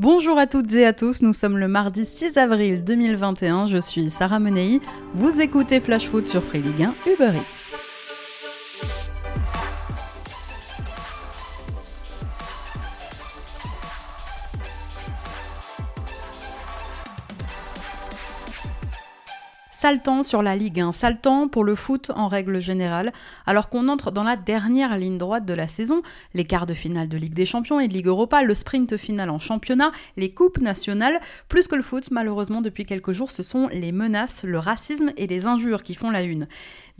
Bonjour à toutes et à tous, nous sommes le mardi 6 avril 2021, je suis Sarah Menei, vous écoutez Flash Foot sur Free Ligue 1 Uber Eats. Sale temps sur la Ligue 1, sale temps pour le foot en règle générale, alors qu'on entre dans la dernière ligne droite de la saison, les quarts de finale de Ligue des Champions et de Ligue Europa, le sprint final en championnat, les coupes nationales, plus que le foot, malheureusement depuis quelques jours, ce sont les menaces, le racisme et les injures qui font la une.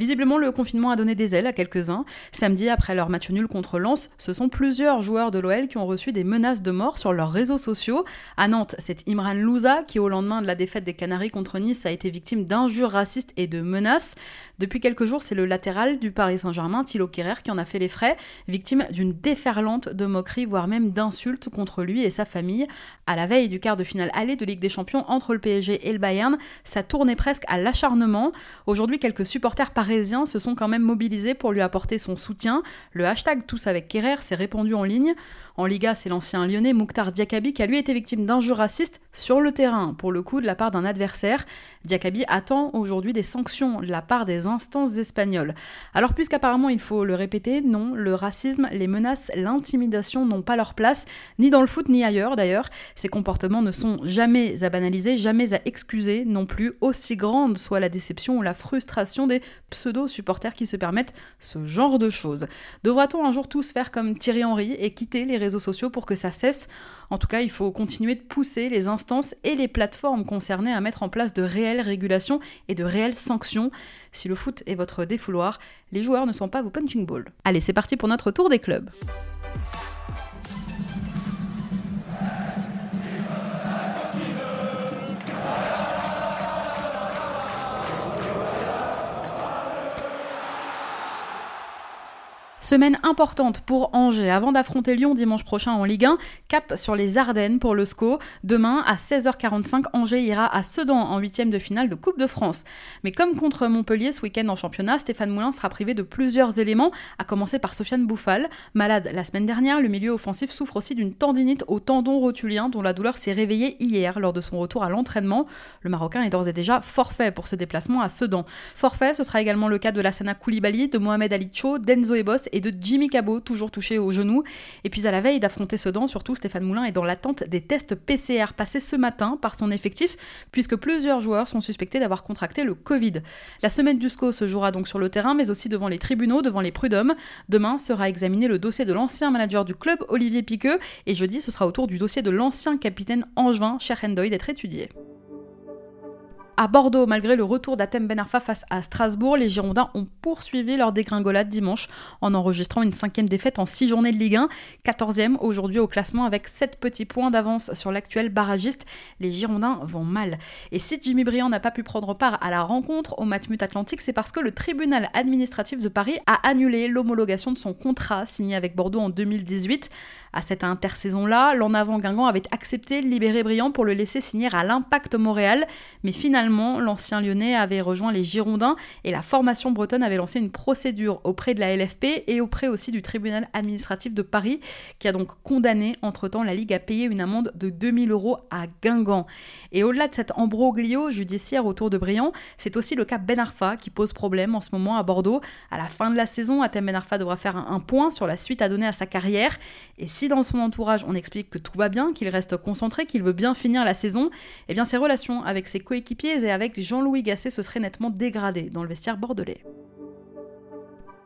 Visiblement, le confinement a donné des ailes à quelques-uns. Samedi, après leur match nul contre Lens, ce sont plusieurs joueurs de l'OL qui ont reçu des menaces de mort sur leurs réseaux sociaux. À Nantes, c'est Imran Louza qui, au lendemain de la défaite des Canaries contre Nice, a été victime d'injures racistes et de menaces. Depuis quelques jours, c'est le latéral du Paris Saint-Germain, Thilo Kerrer, qui en a fait les frais, victime d'une déferlante de moqueries, voire même d'insultes contre lui et sa famille. À la veille du quart de finale aller de Ligue des Champions entre le PSG et le Bayern, ça tournait presque à l'acharnement. Aujourd'hui, quelques supporters parisiens se sont quand même mobilisés pour lui apporter son soutien. Le hashtag Tous avec Kerrer s'est répandu en ligne. En Liga, c'est l'ancien lyonnais Mouktar Diakabi qui a lui été victime d'injures racistes sur le terrain, pour le coup de la part d'un adversaire. Diakabi attend aujourd'hui des sanctions de la part des instances espagnoles. Alors puisqu'apparemment il faut le répéter, non, le racisme, les menaces, l'intimidation n'ont pas leur place, ni dans le foot ni ailleurs d'ailleurs. Ces comportements ne sont jamais à banaliser, jamais à excuser non plus, aussi grande soit la déception ou la frustration des pseudo-supporters qui se permettent ce genre de choses. Devra-t-on un jour tous faire comme Thierry Henry et quitter les réseaux sociaux pour que ça cesse? En tout cas, il faut continuer de pousser les instances et les plateformes concernées à mettre en place de réelles régulations et de réelles sanctions. Si le foot est votre défouloir, les joueurs ne sont pas vos punching balls. Allez, c'est parti pour notre tour des clubs. Semaine importante pour Angers avant d'affronter Lyon dimanche prochain en Ligue 1. Cap sur les Ardennes pour le SCO. Demain à 16h45, Angers ira à Sedan en huitième de finale de Coupe de France. Mais comme contre Montpellier ce week-end en championnat, Stéphane Moulin sera privé de plusieurs éléments, à commencer par Sofiane Bouffal. Malade la semaine dernière, le milieu offensif souffre aussi d'une tendinite au tendon rotulien dont la douleur s'est réveillée hier lors de son retour à l'entraînement. Le Marocain est d'ores et déjà forfait pour ce déplacement à Sedan. Forfait, ce sera également le cas de Lassana Koulibaly, de Mohamed Ali Cho, d'Enzo Ebos et de Jimmy Cabot, toujours touché au genou. Et puis à la veille d'affronter Sedan, surtout Stéphane Moulin est dans l'attente des tests PCR passés ce matin par son effectif, puisque plusieurs joueurs sont suspectés d'avoir contracté le Covid. La semaine du SCO se jouera donc sur le terrain, mais aussi devant les tribunaux, devant les prud'hommes. Demain sera examiné le dossier de l'ancien manager du club, Olivier Piqueux, et jeudi ce sera au tour du dossier de l'ancien capitaine angevin, Cher d'être étudié. À Bordeaux, malgré le retour d'Atem Ben Arfa face à Strasbourg, les Girondins ont poursuivi leur dégringolade dimanche en enregistrant une cinquième défaite en six journées de Ligue 1, 14e aujourd'hui au classement avec 7 petits points d'avance sur l'actuel barragiste. Les Girondins vont mal. Et si Jimmy Briand n'a pas pu prendre part à la rencontre au Matmut Atlantique, c'est parce que le tribunal administratif de Paris a annulé l'homologation de son contrat signé avec Bordeaux en 2018. À cette intersaison-là, l'en avant Guingamp avait accepté de libérer Briand pour le laisser signer à l'Impact Montréal, mais finalement, l'ancien lyonnais avait rejoint les Girondins et la formation bretonne avait lancé une procédure auprès de la LFP et auprès aussi du tribunal administratif de Paris, qui a donc condamné entre-temps la Ligue à payer une amende de 2000 euros à Guingamp. Et au-delà de cet embroglio judiciaire autour de Briand, c'est aussi le cas Ben Arfa qui pose problème en ce moment à Bordeaux. À la fin de la saison, Atem Ben Arfa devra faire un point sur la suite à donner à sa carrière. Dans son entourage on explique que tout va bien, qu'il reste concentré, qu'il veut bien finir la saison, eh bien ses relations avec ses coéquipiers et avec Jean-Louis Gasset se seraient nettement dégradées dans le vestiaire bordelais.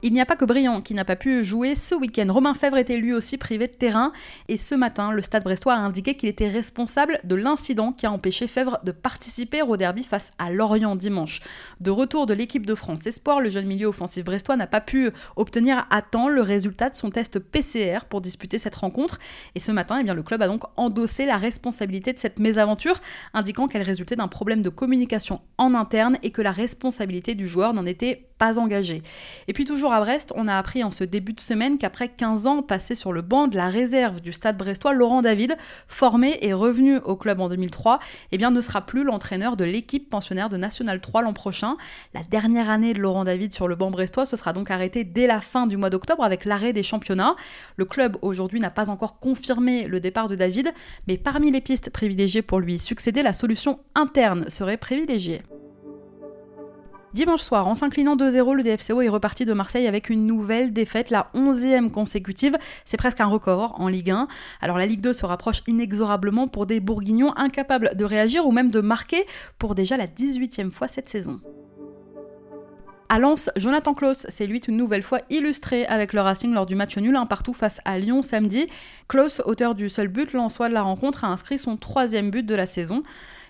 Il n'y a pas que Briand qui n'a pas pu jouer ce week-end. Romain Fèvre était lui aussi privé de terrain et ce matin, le Stade brestois a indiqué qu'il était responsable de l'incident qui a empêché Fèvre de participer au derby face à Lorient dimanche. De retour de l'équipe de France Espoir, le jeune milieu offensif brestois n'a pas pu obtenir à temps le résultat de son test PCR pour disputer cette rencontre et ce matin, eh le club a donc endossé la responsabilité de cette mésaventure, indiquant qu'elle résultait d'un problème de communication en interne et que la responsabilité du joueur n'en était pas engagé. Et puis toujours à Brest, on a appris en ce début de semaine qu'après 15 ans passés sur le banc de la réserve du stade brestois, Laurent David, formé et revenu au club en 2003, eh bien, ne sera plus l'entraîneur de l'équipe pensionnaire de National 3 l'an prochain. La dernière année de Laurent David sur le banc brestois se sera donc arrêtée dès la fin du mois d'octobre avec l'arrêt des championnats. Le club aujourd'hui n'a pas encore confirmé le départ de David, mais parmi les pistes privilégiées pour lui succéder, la solution interne serait privilégiée. Dimanche soir, en s'inclinant 2-0, le DFCO est reparti de Marseille avec une nouvelle défaite, la 11e consécutive. C'est presque un record en Ligue 1. Alors la Ligue 2 se rapproche inexorablement pour des Bourguignons incapables de réagir ou même de marquer pour déjà la 18e fois cette saison. À Lens, Jonathan Klaus s'est lui une nouvelle fois illustré avec le Racing lors du match nul un partout face à Lyon samedi. Klaus, auteur du seul but lensois de la rencontre, a inscrit son troisième but de la saison.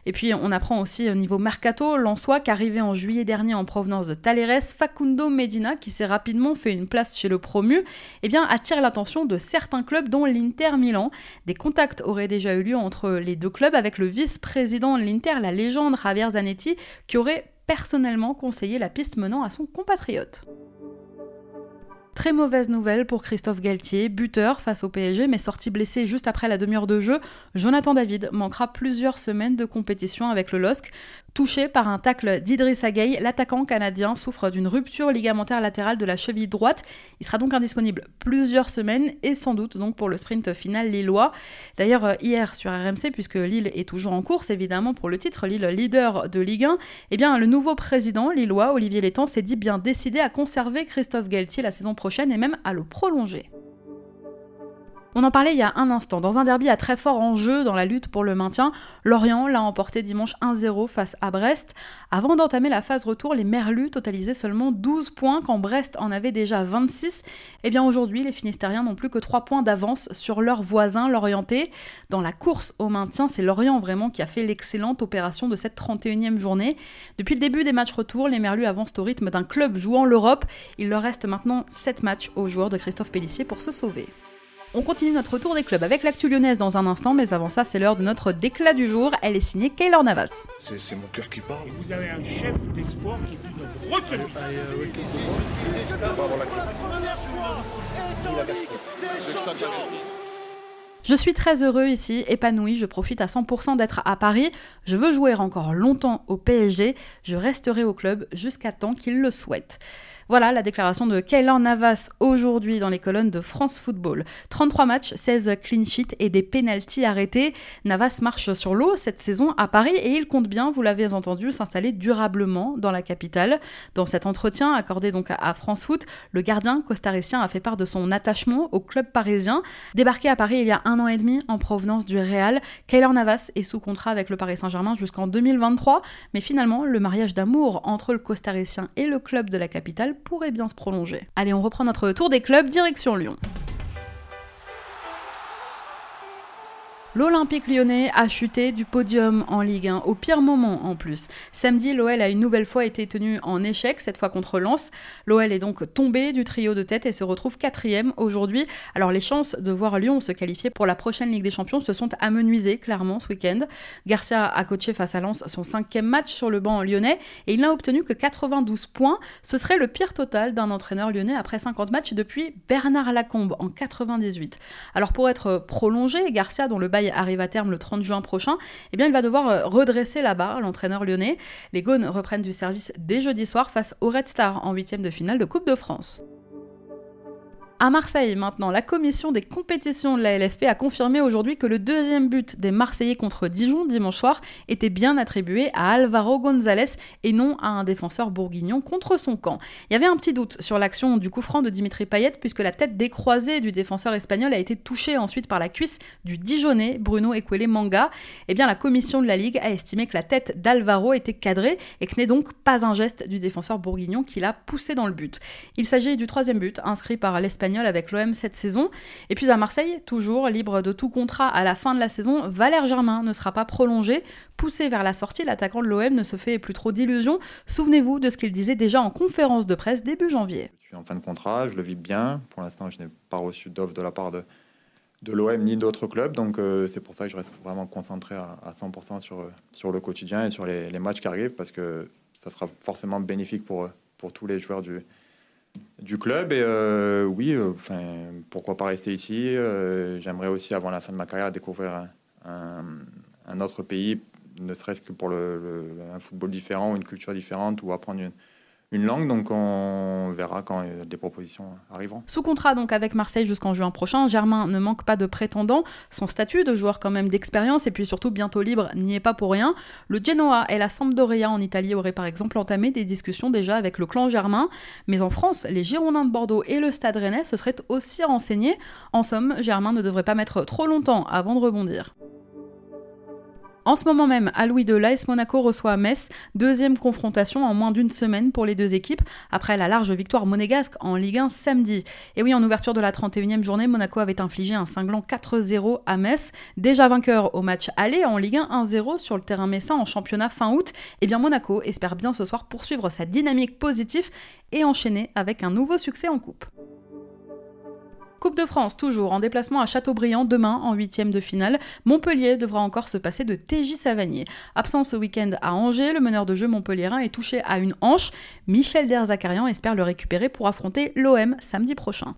Et puis on apprend aussi au niveau mercato, Lançois qu'arrivé en juillet dernier en provenance de Taleres, Facundo Medina, qui s'est rapidement fait une place chez le promu, eh bien attire l'attention de certains clubs dont l'Inter Milan. Des contacts auraient déjà eu lieu entre les deux clubs avec le vice-président de l'Inter, la légende Javier Zanetti, qui aurait personnellement conseillé la piste menant à son compatriote. Très mauvaise nouvelle pour Christophe Galtier, buteur face au PSG, mais sorti blessé juste après la demi-heure de jeu. Jonathan David manquera plusieurs semaines de compétition avec le LOSC. Touché par un tacle d'Idriss Gueye, l'attaquant canadien souffre d'une rupture ligamentaire latérale de la cheville droite. Il sera donc indisponible plusieurs semaines et sans doute donc pour le sprint final lillois. D'ailleurs, euh, hier sur RMC, puisque Lille est toujours en course évidemment pour le titre, Lille leader de Ligue 1, eh bien le nouveau président lillois, Olivier Létang, s'est dit bien décidé à conserver Christophe Galtier la saison prochaine et même à le prolonger. On en parlait il y a un instant. Dans un derby à très fort enjeu dans la lutte pour le maintien, Lorient l'a emporté dimanche 1-0 face à Brest. Avant d'entamer la phase retour, les Merlus totalisaient seulement 12 points quand Brest en avait déjà 26. Et eh bien aujourd'hui, les Finistériens n'ont plus que 3 points d'avance sur leurs voisins l'Orienté. Dans la course au maintien, c'est Lorient vraiment qui a fait l'excellente opération de cette 31e journée. Depuis le début des matchs retour, les Merlus avancent au rythme d'un club jouant l'Europe. Il leur reste maintenant 7 matchs aux joueurs de Christophe Pellissier pour se sauver. On continue notre tour des clubs avec l'actu lyonnaise dans un instant, mais avant ça, c'est l'heure de notre déclat du jour. Elle est signée Kaylor Navas. C'est mon cœur qui parle. vous avez un chef d'espoir qui est une retenue. Je suis très heureux ici, épanoui, je profite à 100% d'être à Paris. Je veux jouer encore longtemps au PSG. Je resterai au club jusqu'à temps qu'il le souhaite. Voilà la déclaration de Kaylor Navas aujourd'hui dans les colonnes de France Football. 33 matchs, 16 clean sheets et des pénalties arrêtés. Navas marche sur l'eau cette saison à Paris et il compte bien, vous l'avez entendu, s'installer durablement dans la capitale. Dans cet entretien accordé donc à France Foot, le gardien costaricien a fait part de son attachement au club parisien. Débarqué à Paris il y a un an et demi en provenance du Real, Kaylor Navas est sous contrat avec le Paris Saint-Germain jusqu'en 2023, mais finalement le mariage d'amour entre le costaricien et le club de la capitale pourrait bien se prolonger. Allez, on reprend notre tour des clubs, direction Lyon. L'Olympique lyonnais a chuté du podium en Ligue 1 au pire moment en plus. Samedi, l'OL a une nouvelle fois été tenu en échec, cette fois contre Lens. L'OL est donc tombé du trio de tête et se retrouve quatrième aujourd'hui. Alors les chances de voir Lyon se qualifier pour la prochaine Ligue des Champions se sont amenuisées clairement ce week-end. Garcia a coaché face à Lens son cinquième match sur le banc lyonnais et il n'a obtenu que 92 points. Ce serait le pire total d'un entraîneur lyonnais après 50 matchs depuis Bernard Lacombe en 98. Alors pour être prolongé, Garcia dont le bail arrive à terme le 30 juin prochain, eh bien il va devoir euh, redresser la barre, l'entraîneur lyonnais. Les Gaunes reprennent du service dès jeudi soir face au Red Star en huitième de finale de Coupe de France. À Marseille, maintenant, la commission des compétitions de la LFP a confirmé aujourd'hui que le deuxième but des Marseillais contre Dijon dimanche soir était bien attribué à Alvaro González et non à un défenseur bourguignon contre son camp. Il y avait un petit doute sur l'action du coup franc de Dimitri Payet puisque la tête décroisée du défenseur espagnol a été touchée ensuite par la cuisse du Dijonais Bruno Equele Manga. Eh bien, la commission de la Ligue a estimé que la tête d'Alvaro était cadrée et que n'est donc pas un geste du défenseur bourguignon qui l'a poussé dans le but. Il s'agit du troisième but inscrit par l'Espagnol avec l'OM cette saison. Et puis à Marseille, toujours libre de tout contrat à la fin de la saison, Valère Germain ne sera pas prolongé. Poussé vers la sortie, l'attaquant de l'OM ne se fait plus trop d'illusions. Souvenez-vous de ce qu'il disait déjà en conférence de presse début janvier. Je suis en fin de contrat, je le vis bien. Pour l'instant, je n'ai pas reçu d'offre de la part de, l'OM ni d'autres clubs. Donc euh, c'est pour ça que je reste vraiment concentré à, 100% sur, le quotidien et sur les, les, matchs qui arrivent parce que ça sera forcément bénéfique pour, pour tous les joueurs du, du club. Et euh, oui, enfin, pourquoi pas rester ici J'aimerais aussi, avant la fin de ma carrière, découvrir un, un autre pays, ne serait-ce que pour le, un football différent ou une culture différente ou apprendre une, une langue, donc on verra quand des propositions arriveront. Sous contrat donc avec Marseille jusqu'en juin prochain, Germain ne manque pas de prétendants. Son statut de joueur quand même d'expérience et puis surtout bientôt libre n'y est pas pour rien. Le Genoa et la Sampdoria en Italie auraient par exemple entamé des discussions déjà avec le clan Germain, mais en France, les Girondins de Bordeaux et le Stade Rennais se seraient aussi renseignés. En somme, Germain ne devrait pas mettre trop longtemps avant de rebondir. En ce moment même, à Louis II, Monaco reçoit Metz, deuxième confrontation en moins d'une semaine pour les deux équipes, après la large victoire monégasque en Ligue 1 samedi. Et oui, en ouverture de la 31e journée, Monaco avait infligé un cinglant 4-0 à Metz, déjà vainqueur au match aller en Ligue 1 1-0 sur le terrain messin en championnat fin août. Et eh bien Monaco espère bien ce soir poursuivre sa dynamique positive et enchaîner avec un nouveau succès en coupe. Coupe de France, toujours en déplacement à Châteaubriand demain en huitième de finale. Montpellier devra encore se passer de TJ Savanier. Absent ce week-end à Angers, le meneur de jeu montpelliérain est touché à une hanche. Michel Derzakarian espère le récupérer pour affronter l'OM samedi prochain.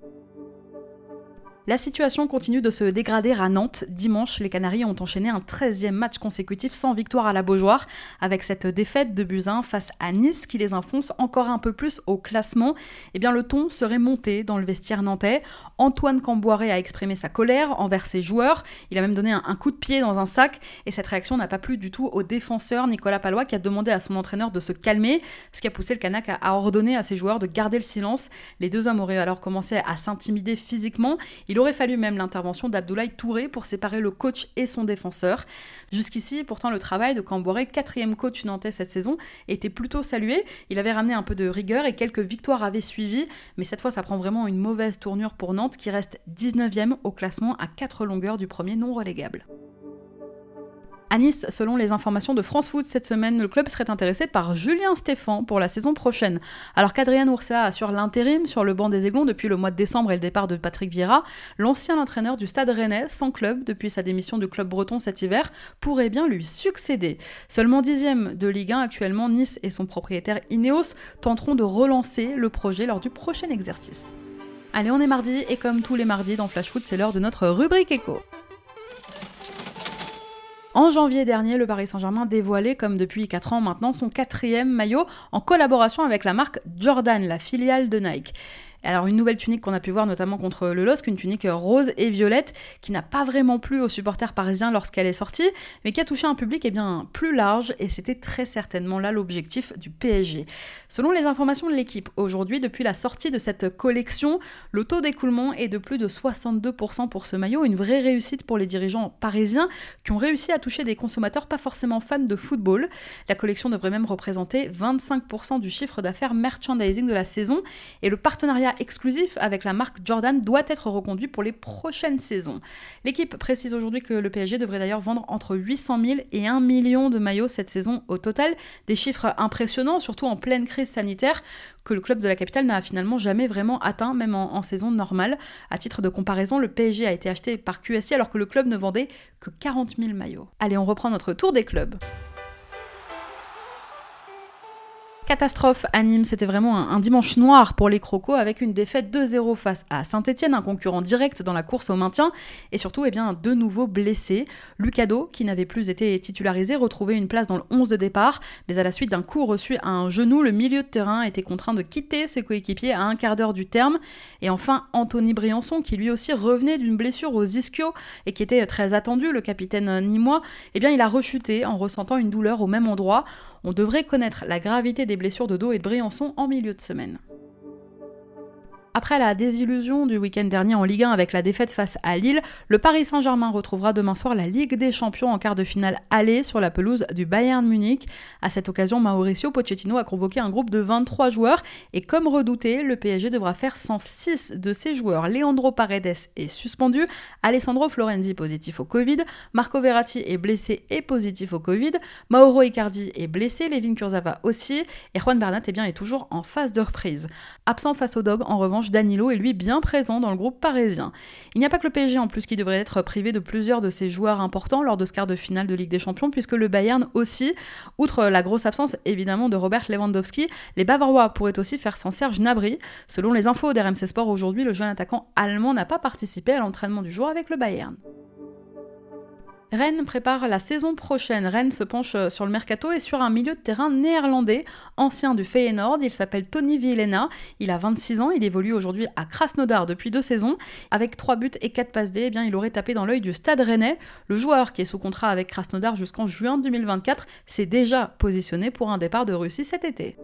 La situation continue de se dégrader à Nantes. Dimanche, les Canaries ont enchaîné un 13e match consécutif sans victoire à la Beaujoire, avec cette défaite de Buzyn face à Nice qui les enfonce encore un peu plus au classement. Eh bien, le ton serait monté dans le vestiaire nantais. Antoine Camboiré a exprimé sa colère envers ses joueurs. Il a même donné un, coup de pied dans un sac, et cette réaction n'a pas plu du tout au défenseur Nicolas Palois qui a demandé à son entraîneur de se calmer, ce qui a poussé le Canac à, ordonner à ses joueurs de garder le silence. Les deux hommes auraient alors commencé à s'intimider physiquement. Il aurait fallu même l'intervention d'Abdoulaye Touré pour séparer le coach et son défenseur. Jusqu'ici, pourtant, le travail de Camboré, quatrième coach nantais cette saison, était plutôt salué. Il avait ramené un peu de rigueur et quelques victoires avaient suivi, mais cette fois, ça prend vraiment une mauvaise tournure pour Nantes qui reste 19e au classement à 4 longueurs du premier non relégable. À Nice, selon les informations de France Foot cette semaine, le club serait intéressé par Julien Stéphan pour la saison prochaine. Alors qu'Adrien Oursa assure l'intérim sur le banc des Aiglons depuis le mois de décembre et le départ de Patrick Vieira, l'ancien entraîneur du Stade Rennais, sans club depuis sa démission du club breton cet hiver, pourrait bien lui succéder. Seulement dixième de Ligue 1 actuellement, Nice et son propriétaire Ineos tenteront de relancer le projet lors du prochain exercice. Allez, on est mardi et comme tous les mardis dans Flash Foot, c'est l'heure de notre rubrique écho. En janvier dernier, le Paris Saint-Germain dévoilait, comme depuis 4 ans maintenant, son quatrième maillot en collaboration avec la marque Jordan, la filiale de Nike. Alors une nouvelle tunique qu'on a pu voir notamment contre le LOSC, une tunique rose et violette qui n'a pas vraiment plu aux supporters parisiens lorsqu'elle est sortie, mais qui a touché un public eh bien, plus large et c'était très certainement là l'objectif du PSG. Selon les informations de l'équipe, aujourd'hui, depuis la sortie de cette collection, le taux d'écoulement est de plus de 62% pour ce maillot, une vraie réussite pour les dirigeants parisiens qui ont réussi à toucher des consommateurs pas forcément fans de football. La collection devrait même représenter 25% du chiffre d'affaires merchandising de la saison et le partenariat exclusif avec la marque Jordan doit être reconduit pour les prochaines saisons. L'équipe précise aujourd'hui que le PSG devrait d'ailleurs vendre entre 800 000 et 1 million de maillots cette saison au total, des chiffres impressionnants, surtout en pleine crise sanitaire, que le club de la capitale n'a finalement jamais vraiment atteint, même en, saison normale. À titre de comparaison, le PSG a été acheté par QSI alors que le club ne vendait que 40 000 maillots. Allez, on reprend notre tour des clubs. Catastrophe à Nîmes, c'était vraiment un, dimanche noir pour les Crocos avec une défaite 2-0 face à Saint-Etienne, un concurrent direct dans la course au maintien, et surtout eh bien, deux nouveaux blessés. Lucado, qui n'avait plus été titularisé, retrouvait une place dans le 11 de départ, mais à la suite d'un coup reçu à un genou, le milieu de terrain était contraint de quitter ses coéquipiers à un quart d'heure du terme. Et enfin, Anthony Briançon, qui lui aussi revenait d'une blessure aux ischios et qui était très attendu, le capitaine nîmois, eh bien, il a rechuté en ressentant une douleur au même endroit. On devrait connaître la gravité des blessures de dos et de Briançon en milieu de semaine. Après la désillusion du week-end dernier en Ligue 1 avec la défaite face à Lille, le Paris Saint-Germain retrouvera demain soir la Ligue des Champions en quart de finale aller sur la pelouse du Bayern Munich. À cette occasion, Mauricio Pochettino a convoqué un groupe de 23 joueurs et comme redouté, le PSG devra faire 106 de ses joueurs. Leandro Paredes est suspendu, Alessandro Florenzi positif au Covid, Marco Verratti est blessé et positif au Covid, Mauro Icardi est blessé, Levin Kurzawa aussi et Juan Bernat eh bien, est toujours en phase de reprise. Absent face au Dog, en revanche, Danilo est lui bien présent dans le groupe parisien. Il n'y a pas que le PSG en plus qui devrait être privé de plusieurs de ses joueurs importants lors de ce quart de finale de Ligue des Champions, puisque le Bayern aussi, outre la grosse absence évidemment de Robert Lewandowski, les Bavarois pourraient aussi faire sans Serge Nabry. Selon les infos d'RMC Sport aujourd'hui, le jeune attaquant allemand n'a pas participé à l'entraînement du jour avec le Bayern. Rennes prépare la saison prochaine. Rennes se penche euh, sur le mercato et sur un milieu de terrain néerlandais, ancien du Feyenoord. Il s'appelle Tony Villena. Il a 26 ans. Il évolue aujourd'hui à Krasnodar depuis deux saisons. Avec 3 buts et 4 passes D, eh il aurait tapé dans l'œil du Stade Rennais. Le joueur, qui est sous contrat avec Krasnodar jusqu'en juin 2024, s'est déjà positionné pour un départ de Russie cet été.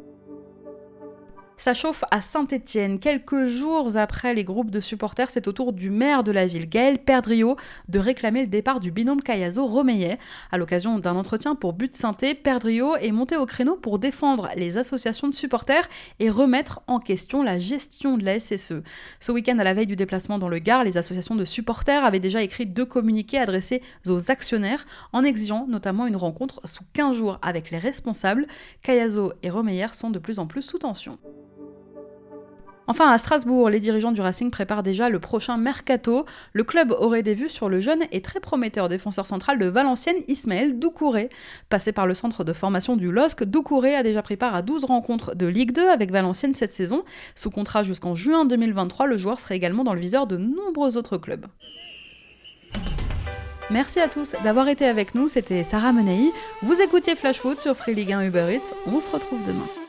Ça chauffe à Saint-Étienne. Quelques jours après les groupes de supporters, c'est au tour du maire de la ville, Gaël Perdriot, de réclamer le départ du binôme Cayazo-Romeillet. À l'occasion d'un entretien pour But Santé, Perdriot est monté au créneau pour défendre les associations de supporters et remettre en question la gestion de la SSE. Ce week-end, à la veille du déplacement dans le Gard, les associations de supporters avaient déjà écrit deux communiqués adressés aux actionnaires en exigeant notamment une rencontre sous 15 jours avec les responsables. Cayazo et Romeyer sont de plus en plus sous tension. Enfin, à Strasbourg, les dirigeants du Racing préparent déjà le prochain mercato. Le club aurait des vues sur le jeune et très prometteur défenseur central de Valenciennes, Ismaël Doucouré. Passé par le centre de formation du LOSC, Doucouré a déjà pris part à 12 rencontres de Ligue 2 avec Valenciennes cette saison. Sous contrat jusqu'en juin 2023, le joueur serait également dans le viseur de nombreux autres clubs. Merci à tous d'avoir été avec nous, c'était Sarah Menei. Vous écoutiez Flash Foot sur Free Ligue 1 Uber Eats. On se retrouve demain.